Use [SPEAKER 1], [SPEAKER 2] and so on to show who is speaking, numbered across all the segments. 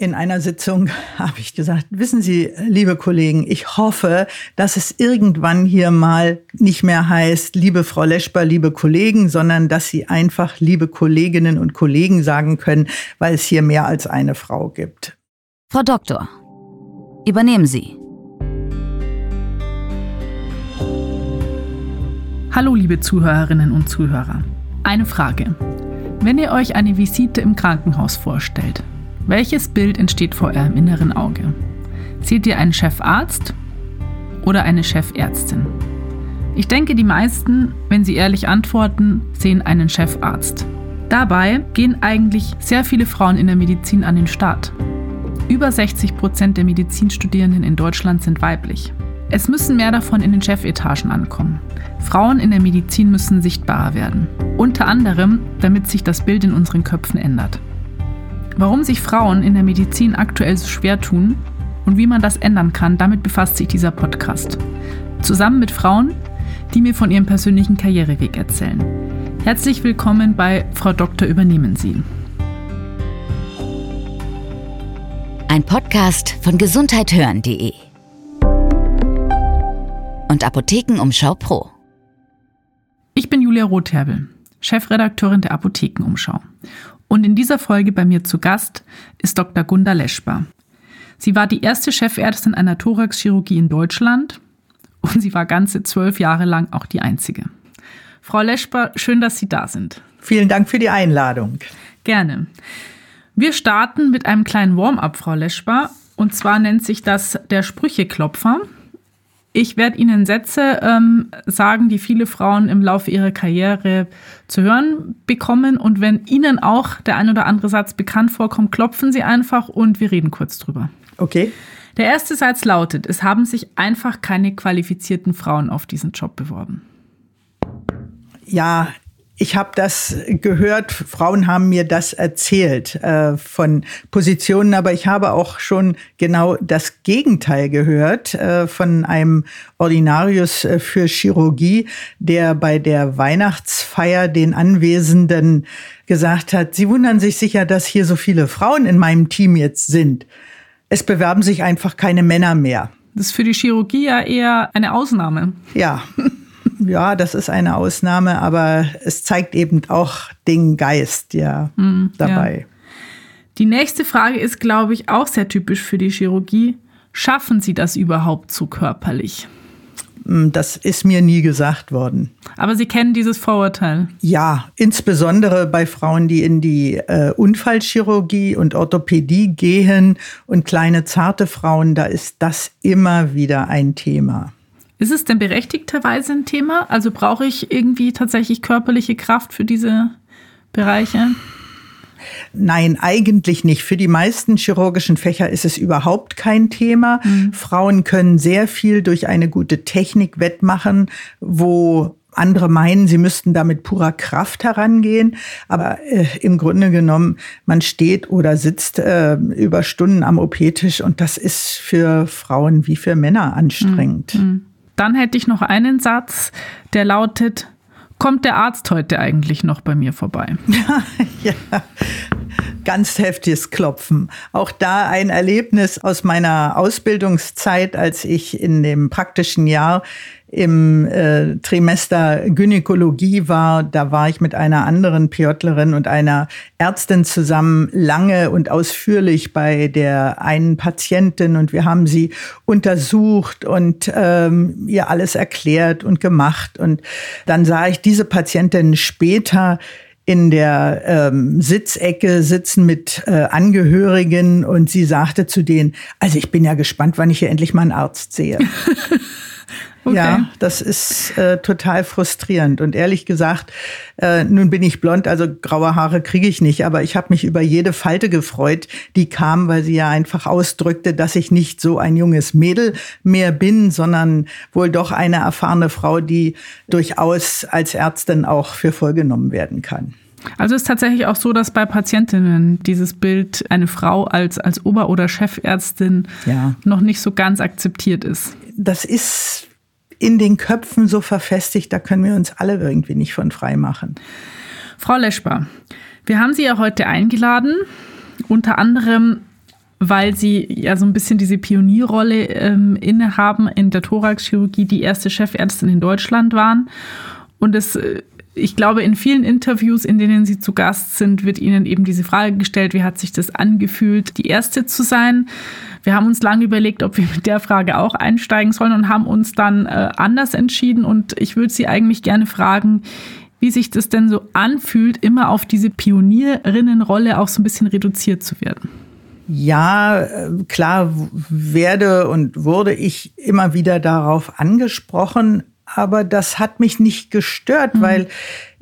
[SPEAKER 1] in einer Sitzung habe ich gesagt, wissen Sie, liebe Kollegen, ich hoffe, dass es irgendwann hier mal nicht mehr heißt, liebe Frau Leschper, liebe Kollegen, sondern dass Sie einfach liebe Kolleginnen und Kollegen sagen können, weil es hier mehr als eine Frau gibt.
[SPEAKER 2] Frau Doktor, übernehmen Sie.
[SPEAKER 3] Hallo, liebe Zuhörerinnen und Zuhörer. Eine Frage. Wenn ihr euch eine Visite im Krankenhaus vorstellt, welches Bild entsteht vor eurem inneren Auge? Seht ihr einen Chefarzt oder eine Chefärztin? Ich denke, die meisten, wenn sie ehrlich antworten, sehen einen Chefarzt. Dabei gehen eigentlich sehr viele Frauen in der Medizin an den Start. Über 60 Prozent der Medizinstudierenden in Deutschland sind weiblich. Es müssen mehr davon in den Chefetagen ankommen. Frauen in der Medizin müssen sichtbarer werden. Unter anderem, damit sich das Bild in unseren Köpfen ändert. Warum sich Frauen in der Medizin aktuell so schwer tun und wie man das ändern kann, damit befasst sich dieser Podcast. Zusammen mit Frauen, die mir von ihrem persönlichen Karriereweg erzählen. Herzlich willkommen bei Frau Doktor übernehmen Sie.
[SPEAKER 2] Ein Podcast von gesundheithören.de und Apothekenumschau Pro.
[SPEAKER 3] Ich bin Julia Rotherbel, Chefredakteurin der Apothekenumschau. Und in dieser Folge bei mir zu Gast ist Dr. Gunda Leschbar. Sie war die erste Chefärztin einer Thoraxchirurgie in Deutschland und sie war ganze zwölf Jahre lang auch die einzige. Frau Leschbar, schön, dass Sie da sind.
[SPEAKER 1] Vielen Dank für die Einladung.
[SPEAKER 3] Gerne. Wir starten mit einem kleinen Warm-up, Frau Leschbar. Und zwar nennt sich das der Sprücheklopfer. Ich werde Ihnen Sätze ähm, sagen, die viele Frauen im Laufe ihrer Karriere zu hören bekommen. Und wenn Ihnen auch der ein oder andere Satz bekannt vorkommt, klopfen Sie einfach und wir reden kurz drüber.
[SPEAKER 1] Okay.
[SPEAKER 3] Der erste Satz lautet, es haben sich einfach keine qualifizierten Frauen auf diesen Job beworben.
[SPEAKER 1] Ja, ich habe das gehört, Frauen haben mir das erzählt äh, von Positionen, aber ich habe auch schon genau das Gegenteil gehört äh, von einem Ordinarius äh, für Chirurgie, der bei der Weihnachtsfeier den Anwesenden gesagt hat, Sie wundern sich sicher, dass hier so viele Frauen in meinem Team jetzt sind. Es bewerben sich einfach keine Männer mehr.
[SPEAKER 3] Das ist für die Chirurgie ja eher eine Ausnahme.
[SPEAKER 1] Ja. ja, das ist eine Ausnahme, aber es zeigt eben auch den Geist ja mm, dabei. Ja.
[SPEAKER 3] Die nächste Frage ist, glaube ich, auch sehr typisch für die Chirurgie. Schaffen Sie das überhaupt so körperlich?
[SPEAKER 1] Hm, das ist mir nie gesagt worden.
[SPEAKER 3] Aber Sie kennen dieses Vorurteil?
[SPEAKER 1] Ja, insbesondere bei Frauen, die in die äh, Unfallchirurgie und Orthopädie gehen und kleine zarte Frauen, da ist das immer wieder ein Thema.
[SPEAKER 3] Ist es denn berechtigterweise ein Thema? Also brauche ich irgendwie tatsächlich körperliche Kraft für diese Bereiche?
[SPEAKER 1] Nein, eigentlich nicht. Für die meisten chirurgischen Fächer ist es überhaupt kein Thema. Mhm. Frauen können sehr viel durch eine gute Technik wettmachen, wo andere meinen, sie müssten da mit purer Kraft herangehen. Aber äh, im Grunde genommen, man steht oder sitzt äh, über Stunden am OP-Tisch und das ist für Frauen wie für Männer anstrengend. Mhm.
[SPEAKER 3] Dann hätte ich noch einen Satz, der lautet, kommt der Arzt heute eigentlich noch bei mir vorbei?
[SPEAKER 1] ja, ganz heftiges Klopfen. Auch da ein Erlebnis aus meiner Ausbildungszeit, als ich in dem praktischen Jahr im äh, Trimester Gynäkologie war, da war ich mit einer anderen Piotlerin und einer Ärztin zusammen lange und ausführlich bei der einen Patientin und wir haben sie untersucht und ähm, ihr alles erklärt und gemacht. Und dann sah ich diese Patientin später in der ähm, Sitzecke sitzen mit äh, Angehörigen und sie sagte zu denen, also ich bin ja gespannt, wann ich hier endlich mal einen Arzt sehe. Okay. Ja, das ist äh, total frustrierend. Und ehrlich gesagt, äh, nun bin ich blond, also graue Haare kriege ich nicht, aber ich habe mich über jede Falte gefreut, die kam, weil sie ja einfach ausdrückte, dass ich nicht so ein junges Mädel mehr bin, sondern wohl doch eine erfahrene Frau, die durchaus als Ärztin auch für vollgenommen werden kann.
[SPEAKER 3] Also ist tatsächlich auch so, dass bei Patientinnen dieses Bild eine Frau als, als Ober- oder Chefärztin ja. noch nicht so ganz akzeptiert ist.
[SPEAKER 1] Das ist in den Köpfen so verfestigt, da können wir uns alle irgendwie nicht von frei machen.
[SPEAKER 3] Frau Leschbar, wir haben Sie ja heute eingeladen, unter anderem, weil sie ja so ein bisschen diese Pionierrolle ähm, innehaben in der Thoraxchirurgie, die erste Chefärztin in Deutschland waren. Und es äh, ich glaube, in vielen Interviews, in denen Sie zu Gast sind, wird Ihnen eben diese Frage gestellt, wie hat sich das angefühlt, die Erste zu sein? Wir haben uns lange überlegt, ob wir mit der Frage auch einsteigen sollen und haben uns dann äh, anders entschieden. Und ich würde Sie eigentlich gerne fragen, wie sich das denn so anfühlt, immer auf diese Pionierinnenrolle auch so ein bisschen reduziert zu werden.
[SPEAKER 1] Ja, äh, klar werde und wurde ich immer wieder darauf angesprochen, aber das hat mich nicht gestört, mhm. weil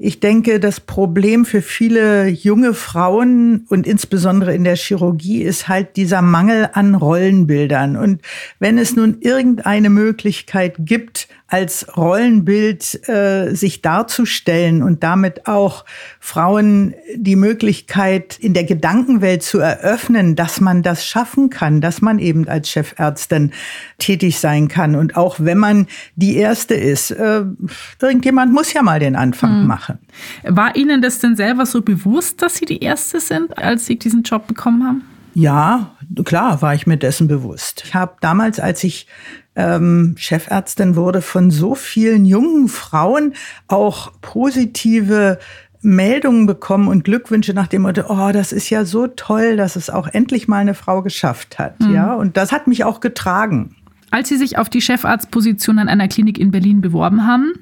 [SPEAKER 1] ich denke, das Problem für viele junge Frauen und insbesondere in der Chirurgie ist halt dieser Mangel an Rollenbildern. Und wenn es nun irgendeine Möglichkeit gibt, als Rollenbild äh, sich darzustellen und damit auch Frauen die Möglichkeit in der Gedankenwelt zu eröffnen, dass man das schaffen kann, dass man eben als Chefärztin tätig sein kann. Und auch wenn man die Erste ist, äh, irgendjemand muss ja mal den Anfang mhm. machen machen.
[SPEAKER 3] War Ihnen das denn selber so bewusst, dass Sie die Erste sind, als Sie diesen Job bekommen haben?
[SPEAKER 1] Ja, klar war ich mir dessen bewusst. Ich habe damals, als ich ähm, Chefärztin wurde, von so vielen jungen Frauen auch positive Meldungen bekommen und Glückwünsche nach dem Motto, oh, das ist ja so toll, dass es auch endlich mal eine Frau geschafft hat. Mhm. Ja, und das hat mich auch getragen.
[SPEAKER 3] Als Sie sich auf die Chefarztposition an einer Klinik in Berlin beworben haben,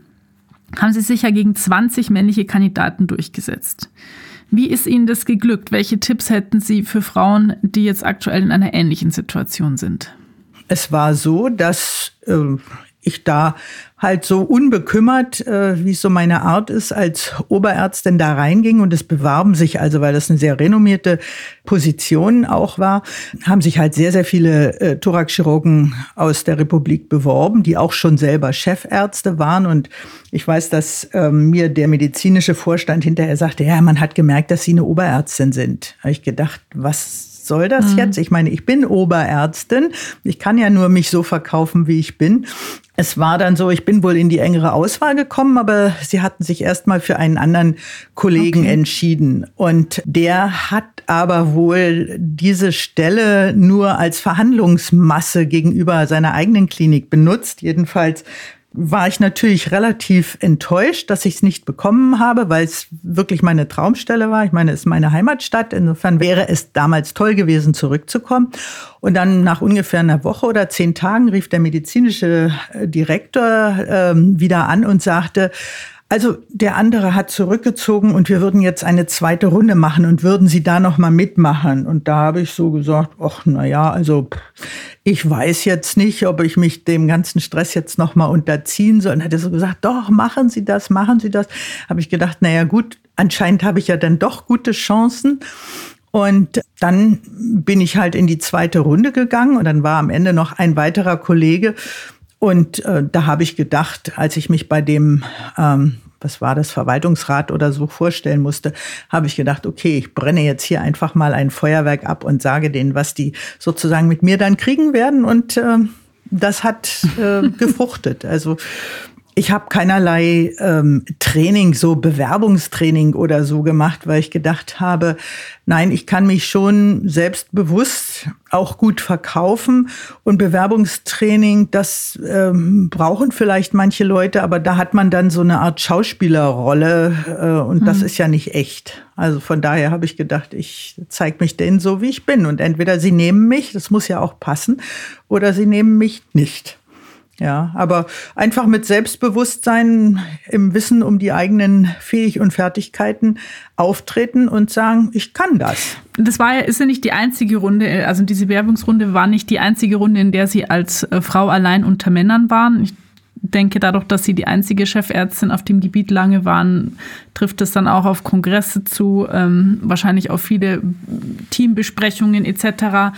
[SPEAKER 3] haben sie sich ja gegen 20 männliche Kandidaten durchgesetzt. Wie ist Ihnen das geglückt? Welche Tipps hätten Sie für Frauen, die jetzt aktuell in einer ähnlichen Situation sind?
[SPEAKER 1] Es war so, dass äh, ich da halt so unbekümmert, äh, wie es so meine Art ist, als Oberärztin da reinging und es bewarben sich also, weil das eine sehr renommierte Position auch war, haben sich halt sehr, sehr viele äh, Thoraxchirurgen aus der Republik beworben, die auch schon selber Chefärzte waren und ich weiß, dass ähm, mir der medizinische Vorstand hinterher sagte, ja, man hat gemerkt, dass Sie eine Oberärztin sind. Habe ich gedacht, was soll das mhm. jetzt? Ich meine, ich bin Oberärztin. Ich kann ja nur mich so verkaufen, wie ich bin. Es war dann so, ich bin wohl in die engere Auswahl gekommen, aber sie hatten sich erstmal für einen anderen Kollegen okay. entschieden. Und der hat aber wohl diese Stelle nur als Verhandlungsmasse gegenüber seiner eigenen Klinik benutzt. Jedenfalls war ich natürlich relativ enttäuscht, dass ich es nicht bekommen habe, weil es wirklich meine Traumstelle war. Ich meine, es ist meine Heimatstadt. Insofern wäre es damals toll gewesen, zurückzukommen. Und dann nach ungefähr einer Woche oder zehn Tagen rief der medizinische äh, Direktor ähm, wieder an und sagte, also der andere hat zurückgezogen und wir würden jetzt eine zweite Runde machen und würden Sie da noch mal mitmachen. Und da habe ich so gesagt, ach na ja, also ich weiß jetzt nicht, ob ich mich dem ganzen Stress jetzt noch mal unterziehen soll. Und hat er so gesagt, doch machen Sie das, machen Sie das. Habe ich gedacht, na ja gut, anscheinend habe ich ja dann doch gute Chancen. Und dann bin ich halt in die zweite Runde gegangen und dann war am Ende noch ein weiterer Kollege und äh, da habe ich gedacht, als ich mich bei dem, ähm, was war das, Verwaltungsrat oder so vorstellen musste, habe ich gedacht, okay, ich brenne jetzt hier einfach mal ein Feuerwerk ab und sage denen, was die sozusagen mit mir dann kriegen werden. Und äh, das hat äh, gefruchtet. Also ich habe keinerlei ähm, Training, so Bewerbungstraining oder so gemacht, weil ich gedacht habe, nein, ich kann mich schon selbstbewusst auch gut verkaufen. Und Bewerbungstraining, das ähm, brauchen vielleicht manche Leute, aber da hat man dann so eine Art Schauspielerrolle äh, und mhm. das ist ja nicht echt. Also von daher habe ich gedacht, ich zeige mich denen so, wie ich bin. Und entweder sie nehmen mich, das muss ja auch passen, oder sie nehmen mich nicht. Ja, aber einfach mit Selbstbewusstsein im Wissen um die eigenen Fähig und Fertigkeiten auftreten und sagen, ich kann das.
[SPEAKER 3] Das war ja, ist ja nicht die einzige Runde, also diese Werbungsrunde war nicht die einzige Runde, in der Sie als äh, Frau allein unter Männern waren. Ich denke, dadurch, dass Sie die einzige Chefärztin auf dem Gebiet lange waren, trifft es dann auch auf Kongresse zu, ähm, wahrscheinlich auf viele Teambesprechungen etc.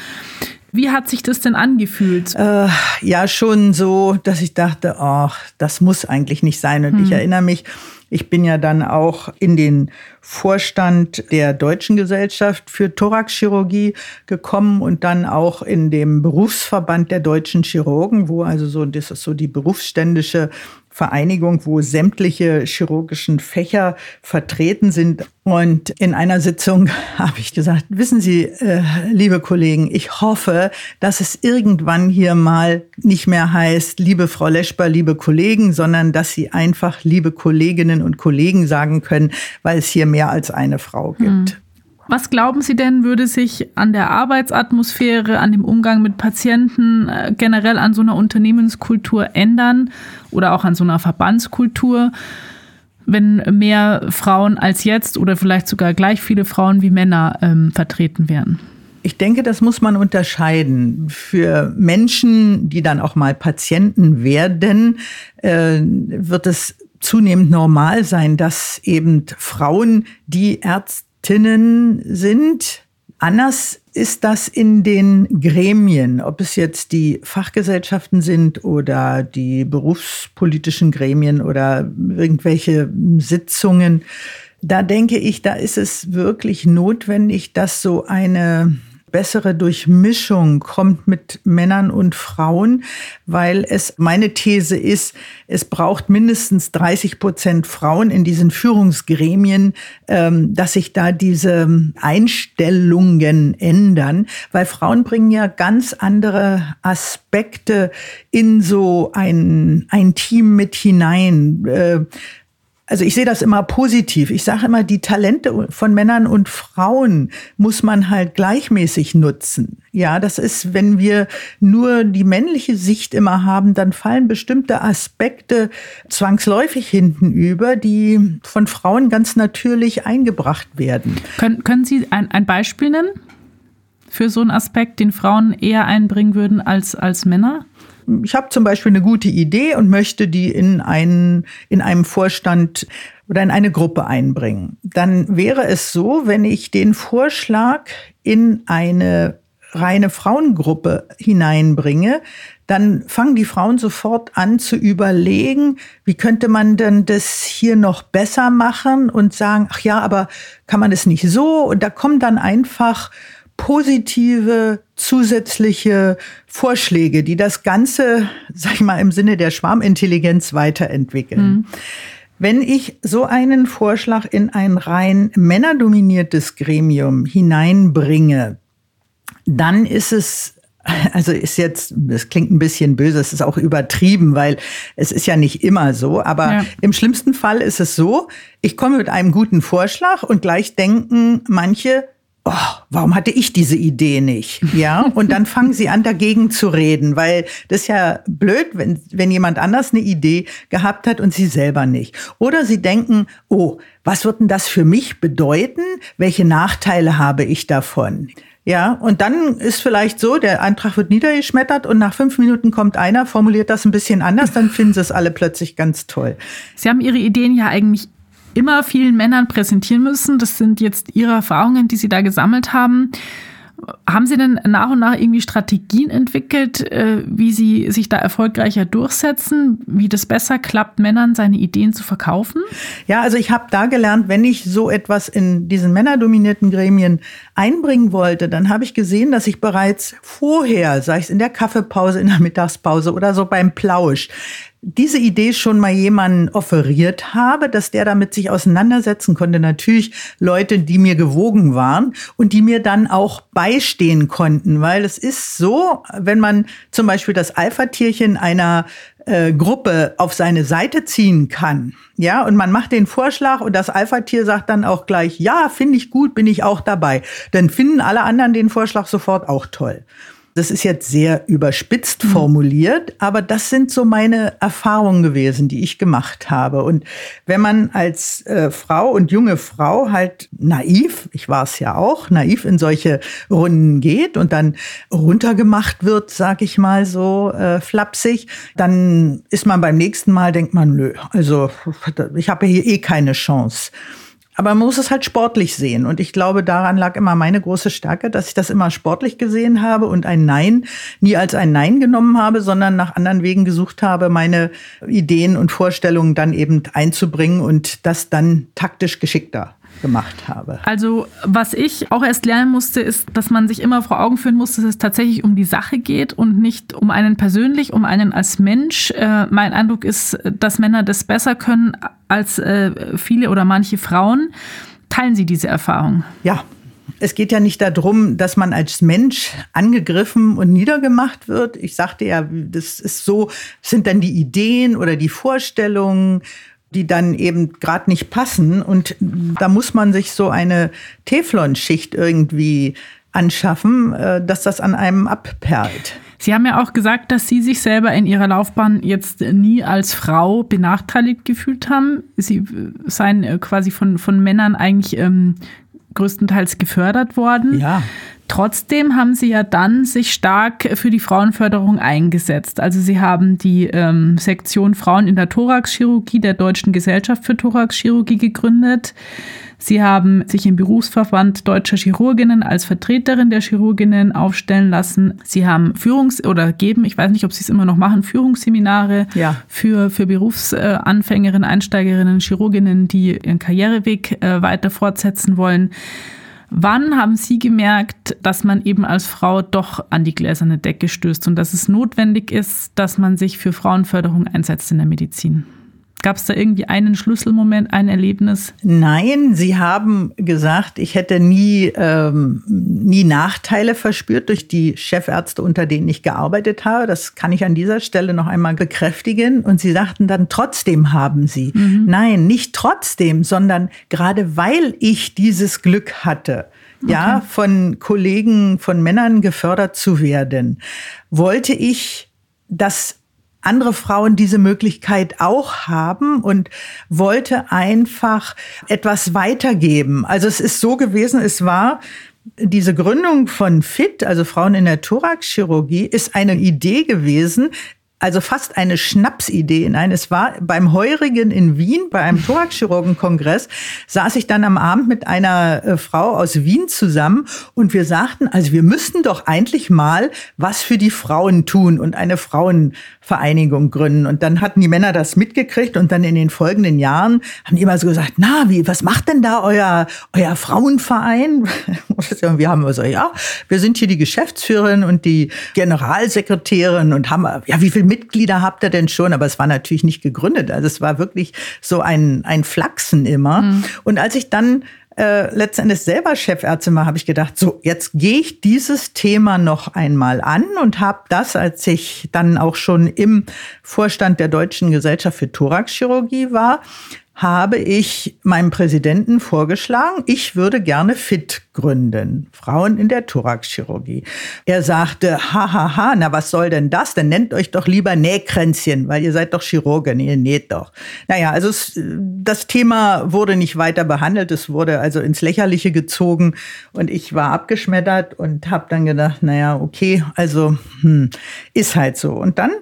[SPEAKER 3] Wie hat sich das denn angefühlt?
[SPEAKER 1] Äh, ja, schon so, dass ich dachte, ach, das muss eigentlich nicht sein. Und hm. ich erinnere mich, ich bin ja dann auch in den Vorstand der Deutschen Gesellschaft für Thoraxchirurgie gekommen und dann auch in dem Berufsverband der deutschen Chirurgen, wo also so, das ist so die berufsständische Vereinigung, wo sämtliche chirurgischen Fächer vertreten sind. Und in einer Sitzung habe ich gesagt, wissen Sie, äh, liebe Kollegen, ich hoffe, dass es irgendwann hier mal nicht mehr heißt, liebe Frau Leschper, liebe Kollegen, sondern dass Sie einfach liebe Kolleginnen und Kollegen sagen können, weil es hier mehr als eine Frau gibt. Mhm.
[SPEAKER 3] Was glauben Sie denn, würde sich an der Arbeitsatmosphäre, an dem Umgang mit Patienten, äh, generell an so einer Unternehmenskultur ändern oder auch an so einer Verbandskultur, wenn mehr Frauen als jetzt oder vielleicht sogar gleich viele Frauen wie Männer ähm, vertreten werden?
[SPEAKER 1] Ich denke, das muss man unterscheiden. Für Menschen, die dann auch mal Patienten werden, äh, wird es zunehmend normal sein, dass eben Frauen, die Ärzte Expertinnen sind. Anders ist das in den Gremien, ob es jetzt die Fachgesellschaften sind oder die berufspolitischen Gremien oder irgendwelche Sitzungen. Da denke ich, da ist es wirklich notwendig, dass so eine bessere Durchmischung kommt mit Männern und Frauen, weil es meine These ist, es braucht mindestens 30 Prozent Frauen in diesen Führungsgremien, ähm, dass sich da diese Einstellungen ändern, weil Frauen bringen ja ganz andere Aspekte in so ein, ein Team mit hinein. Also ich sehe das immer positiv. Ich sage immer, die Talente von Männern und Frauen muss man halt gleichmäßig nutzen. Ja, das ist, wenn wir nur die männliche Sicht immer haben, dann fallen bestimmte Aspekte zwangsläufig hinten über, die von Frauen ganz natürlich eingebracht werden.
[SPEAKER 3] Können, können Sie ein, ein Beispiel nennen für so einen Aspekt, den Frauen eher einbringen würden als, als Männer?
[SPEAKER 1] Ich habe zum Beispiel eine gute Idee und möchte die in, einen, in einem Vorstand oder in eine Gruppe einbringen. Dann wäre es so, wenn ich den Vorschlag in eine reine Frauengruppe hineinbringe, dann fangen die Frauen sofort an zu überlegen, wie könnte man denn das hier noch besser machen und sagen, ach ja, aber kann man es nicht so? Und da kommen dann einfach positive zusätzliche Vorschläge, die das Ganze, sag ich mal, im Sinne der Schwarmintelligenz weiterentwickeln. Mhm. Wenn ich so einen Vorschlag in ein rein männerdominiertes Gremium hineinbringe, dann ist es also ist jetzt, das klingt ein bisschen böse, es ist auch übertrieben, weil es ist ja nicht immer so. Aber ja. im schlimmsten Fall ist es so, ich komme mit einem guten Vorschlag und gleich denken manche, oh, warum hatte ich diese Idee nicht? Ja, und dann fangen sie an, dagegen zu reden, weil das ist ja blöd, wenn, wenn jemand anders eine Idee gehabt hat und sie selber nicht. Oder sie denken, oh, was wird denn das für mich bedeuten? Welche Nachteile habe ich davon? Ja, und dann ist vielleicht so, der Antrag wird niedergeschmettert und nach fünf Minuten kommt einer, formuliert das ein bisschen anders, dann finden sie es alle plötzlich ganz toll.
[SPEAKER 3] Sie haben Ihre Ideen ja eigentlich immer vielen Männern präsentieren müssen. Das sind jetzt Ihre Erfahrungen, die Sie da gesammelt haben. Haben Sie denn nach und nach irgendwie Strategien entwickelt, äh, wie Sie sich da erfolgreicher durchsetzen, wie das besser klappt, Männern seine Ideen zu verkaufen?
[SPEAKER 1] Ja, also ich habe da gelernt, wenn ich so etwas in diesen männerdominierten Gremien einbringen wollte, dann habe ich gesehen, dass ich bereits vorher, sei es in der Kaffeepause, in der Mittagspause oder so beim Plausch, diese Idee schon mal jemanden offeriert habe, dass der damit sich auseinandersetzen konnte. Natürlich Leute, die mir gewogen waren und die mir dann auch beistehen konnten, weil es ist so, wenn man zum Beispiel das Alpha-Tierchen einer äh, Gruppe auf seine Seite ziehen kann, ja, und man macht den Vorschlag und das Alpha-Tier sagt dann auch gleich, ja, finde ich gut, bin ich auch dabei, dann finden alle anderen den Vorschlag sofort auch toll. Das ist jetzt sehr überspitzt mhm. formuliert, aber das sind so meine Erfahrungen gewesen, die ich gemacht habe. Und wenn man als äh, Frau und junge Frau halt naiv, ich war es ja auch, naiv in solche Runden geht und dann runtergemacht wird, sag ich mal so äh, flapsig, dann ist man beim nächsten Mal, denkt man, nö, also ich habe hier eh keine Chance. Aber man muss es halt sportlich sehen. Und ich glaube, daran lag immer meine große Stärke, dass ich das immer sportlich gesehen habe und ein Nein nie als ein Nein genommen habe, sondern nach anderen Wegen gesucht habe, meine Ideen und Vorstellungen dann eben einzubringen und das dann taktisch geschickter. Gemacht habe.
[SPEAKER 3] Also was ich auch erst lernen musste, ist, dass man sich immer vor Augen führen muss, dass es tatsächlich um die Sache geht und nicht um einen persönlich, um einen als Mensch. Äh, mein Eindruck ist, dass Männer das besser können als äh, viele oder manche Frauen. Teilen Sie diese Erfahrung?
[SPEAKER 1] Ja, es geht ja nicht darum, dass man als Mensch angegriffen und niedergemacht wird. Ich sagte ja, das ist so, sind dann die Ideen oder die Vorstellungen, die dann eben gerade nicht passen. Und da muss man sich so eine Teflonschicht irgendwie anschaffen, äh, dass das an einem abperlt.
[SPEAKER 3] Sie haben ja auch gesagt, dass Sie sich selber in Ihrer Laufbahn jetzt nie als Frau benachteiligt gefühlt haben. Sie seien äh, quasi von, von Männern eigentlich ähm, größtenteils gefördert worden.
[SPEAKER 1] Ja.
[SPEAKER 3] Trotzdem haben Sie ja dann sich stark für die Frauenförderung eingesetzt. Also Sie haben die ähm, Sektion Frauen in der Thoraxchirurgie der Deutschen Gesellschaft für Thoraxchirurgie gegründet. Sie haben sich im Berufsverband deutscher Chirurginnen als Vertreterin der Chirurginnen aufstellen lassen. Sie haben Führungs- oder geben, ich weiß nicht, ob Sie es immer noch machen, Führungsseminare
[SPEAKER 1] ja.
[SPEAKER 3] für, für Berufsanfängerinnen, Einsteigerinnen, Chirurginnen, die ihren Karriereweg äh, weiter fortsetzen wollen. Wann haben Sie gemerkt, dass man eben als Frau doch an die gläserne Decke stößt und dass es notwendig ist, dass man sich für Frauenförderung einsetzt in der Medizin? Gab es da irgendwie einen Schlüsselmoment, ein Erlebnis?
[SPEAKER 1] Nein, Sie haben gesagt, ich hätte nie, ähm, nie Nachteile verspürt durch die Chefärzte, unter denen ich gearbeitet habe. Das kann ich an dieser Stelle noch einmal bekräftigen. Und Sie sagten dann, trotzdem haben Sie. Mhm. Nein, nicht trotzdem, sondern gerade weil ich dieses Glück hatte, okay. ja, von Kollegen, von Männern gefördert zu werden, wollte ich, dass andere Frauen diese Möglichkeit auch haben und wollte einfach etwas weitergeben. Also es ist so gewesen, es war diese Gründung von FIT, also Frauen in der Thoraxchirurgie, ist eine Idee gewesen, also fast eine Schnapsidee. Nein, es war beim Heurigen in Wien, bei einem Thoraxchirurgenkongress, saß ich dann am Abend mit einer äh, Frau aus Wien zusammen und wir sagten, also wir müssten doch eigentlich mal was für die Frauen tun und eine Frauenvereinigung gründen. Und dann hatten die Männer das mitgekriegt und dann in den folgenden Jahren haben die immer so gesagt, na, wie, was macht denn da euer, euer Frauenverein? Und wir haben so, ja, wir sind hier die Geschäftsführerin und die Generalsekretärin und haben, ja, wie viel Mitglieder habt ihr denn schon? Aber es war natürlich nicht gegründet. Also es war wirklich so ein, ein Flachsen immer. Mhm. Und als ich dann äh, letztendlich selber Chefärztin war, habe ich gedacht, so, jetzt gehe ich dieses Thema noch einmal an und habe das, als ich dann auch schon im Vorstand der Deutschen Gesellschaft für Thoraxchirurgie war, habe ich meinem Präsidenten vorgeschlagen, ich würde gerne FIT gründen, Frauen in der Thoraxchirurgie. Er sagte, hahaha, ha, ha, na was soll denn das? Dann nennt euch doch lieber Nähkränzchen, weil ihr seid doch Chirurgen, ihr näht doch. Naja, also es, das Thema wurde nicht weiter behandelt, es wurde also ins Lächerliche gezogen und ich war abgeschmettert und habe dann gedacht, naja, okay, also hm, ist halt so. Und dann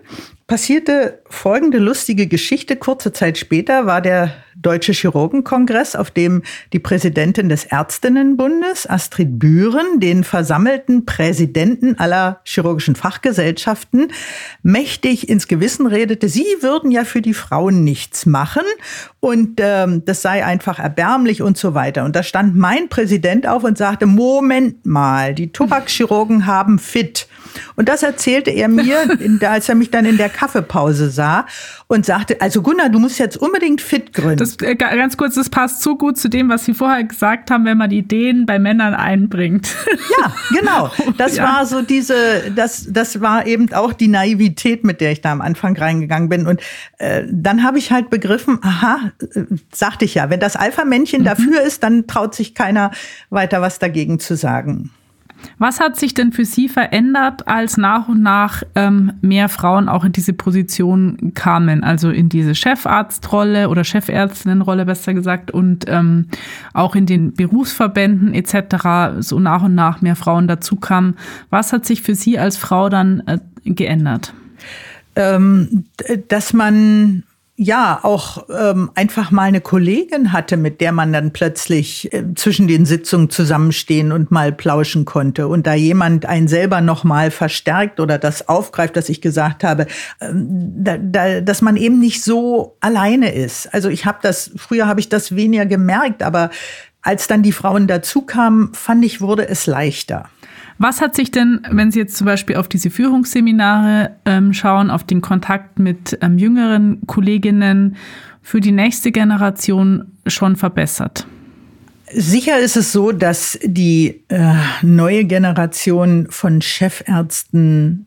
[SPEAKER 1] passierte folgende lustige Geschichte. Kurze Zeit später war der Deutsche Chirurgenkongress, auf dem die Präsidentin des Ärztinnenbundes, Astrid Bühren, den versammelten Präsidenten aller chirurgischen Fachgesellschaften mächtig ins Gewissen redete, sie würden ja für die Frauen nichts machen und ähm, das sei einfach erbärmlich und so weiter. Und da stand mein Präsident auf und sagte, Moment mal, die Thoraxchirurgen haben fit. Und das erzählte er mir, als er mich dann in der Kaffeepause sah und sagte, also Gunnar, du musst jetzt unbedingt fit gründen.
[SPEAKER 3] Das, äh, ganz kurz, das passt so gut zu dem, was Sie vorher gesagt haben, wenn man Ideen bei Männern einbringt.
[SPEAKER 1] Ja, genau. Das ja. war so diese, das, das war eben auch die Naivität, mit der ich da am Anfang reingegangen bin. Und äh, dann habe ich halt begriffen, aha, äh, sagte ich ja, wenn das Alpha-Männchen mhm. dafür ist, dann traut sich keiner weiter was dagegen zu sagen.
[SPEAKER 3] Was hat sich denn für Sie verändert, als nach und nach ähm, mehr Frauen auch in diese Position kamen, also in diese Chefarztrolle oder Chefärztinnenrolle besser gesagt und ähm, auch in den Berufsverbänden etc. so nach und nach mehr Frauen dazu kamen? Was hat sich für Sie als Frau dann äh, geändert?
[SPEAKER 1] Ähm, dass man ja auch ähm, einfach mal eine Kollegin hatte, mit der man dann plötzlich äh, zwischen den Sitzungen zusammenstehen und mal plauschen konnte und da jemand einen selber noch mal verstärkt oder das aufgreift, dass ich gesagt habe, ähm, da, da, dass man eben nicht so alleine ist. Also ich habe das früher habe ich das weniger gemerkt, aber als dann die Frauen dazukamen, fand ich, wurde es leichter.
[SPEAKER 3] Was hat sich denn, wenn Sie jetzt zum Beispiel auf diese Führungsseminare ähm, schauen, auf den Kontakt mit ähm, jüngeren Kolleginnen für die nächste Generation schon verbessert?
[SPEAKER 1] Sicher ist es so, dass die äh, neue Generation von Chefärzten,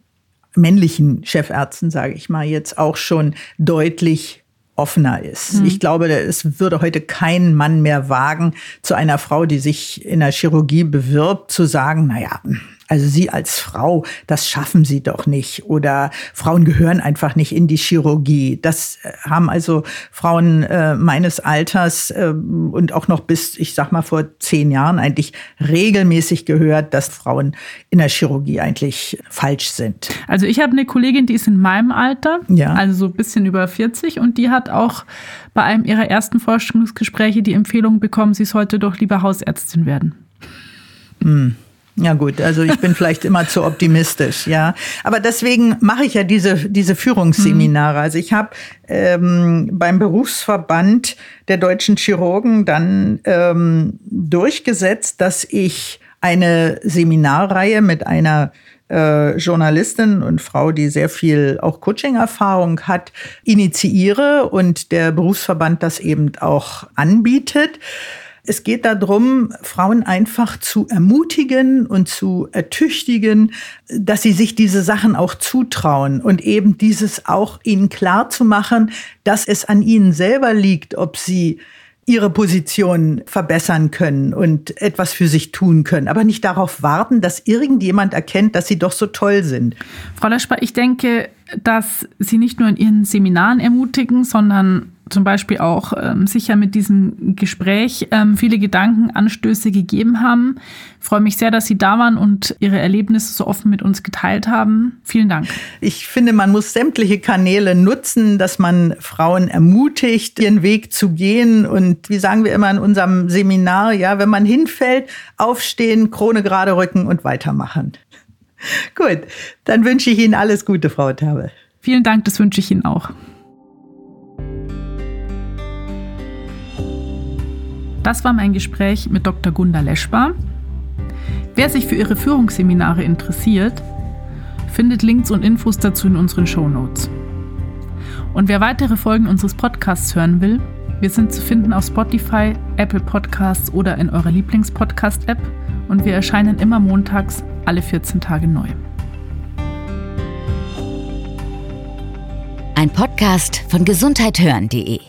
[SPEAKER 1] männlichen Chefärzten, sage ich mal, jetzt auch schon deutlich offener ist. Mhm. Ich glaube, es würde heute kein Mann mehr wagen, zu einer Frau, die sich in der Chirurgie bewirbt, zu sagen, naja, also Sie als Frau, das schaffen Sie doch nicht. Oder Frauen gehören einfach nicht in die Chirurgie. Das äh, haben also Frauen äh, meines Alters äh, und auch noch bis, ich sag mal, vor zehn Jahren eigentlich regelmäßig gehört, dass Frauen in der Chirurgie eigentlich falsch sind.
[SPEAKER 3] Also ich habe eine Kollegin, die ist in meinem Alter, ja. also so ein bisschen über 40 und die hat auch bei einem ihrer ersten Forschungsgespräche die Empfehlung bekommen, sie sollte doch lieber Hausärztin werden.
[SPEAKER 1] Hm. Ja gut, also ich bin vielleicht immer zu optimistisch, ja. Aber deswegen mache ich ja diese, diese Führungsseminare. Also ich habe ähm, beim Berufsverband der deutschen Chirurgen dann ähm, durchgesetzt, dass ich eine Seminarreihe mit einer äh, Journalistin und Frau, die sehr viel auch Coaching-Erfahrung hat, initiiere und der Berufsverband das eben auch anbietet. Es geht darum, Frauen einfach zu ermutigen und zu ertüchtigen, dass sie sich diese Sachen auch zutrauen und eben dieses auch ihnen klar zu machen, dass es an ihnen selber liegt, ob sie ihre Position verbessern können und etwas für sich tun können, aber nicht darauf warten, dass irgendjemand erkennt, dass sie doch so toll sind.
[SPEAKER 3] Frau Leschper, ich denke, dass Sie nicht nur in Ihren Seminaren ermutigen, sondern zum Beispiel auch ähm, sicher mit diesem Gespräch ähm, viele Gedankenanstöße gegeben haben. Ich freue mich sehr, dass Sie da waren und Ihre Erlebnisse so offen mit uns geteilt haben. Vielen Dank.
[SPEAKER 1] Ich finde, man muss sämtliche Kanäle nutzen, dass man Frauen ermutigt, ihren Weg zu gehen. Und wie sagen wir immer in unserem Seminar, ja, wenn man hinfällt, aufstehen, Krone gerade rücken und weitermachen. Gut, dann wünsche ich Ihnen alles Gute, Frau Tabe.
[SPEAKER 3] Vielen Dank, das wünsche ich Ihnen auch. Das war mein Gespräch mit Dr. Gunda Leschbar. Wer sich für ihre Führungsseminare interessiert, findet Links und Infos dazu in unseren Show Notes. Und wer weitere Folgen unseres Podcasts hören will, wir sind zu finden auf Spotify, Apple Podcasts oder in eurer Lieblingspodcast-App und wir erscheinen immer montags alle 14 Tage neu.
[SPEAKER 2] Ein Podcast von gesundheithören.de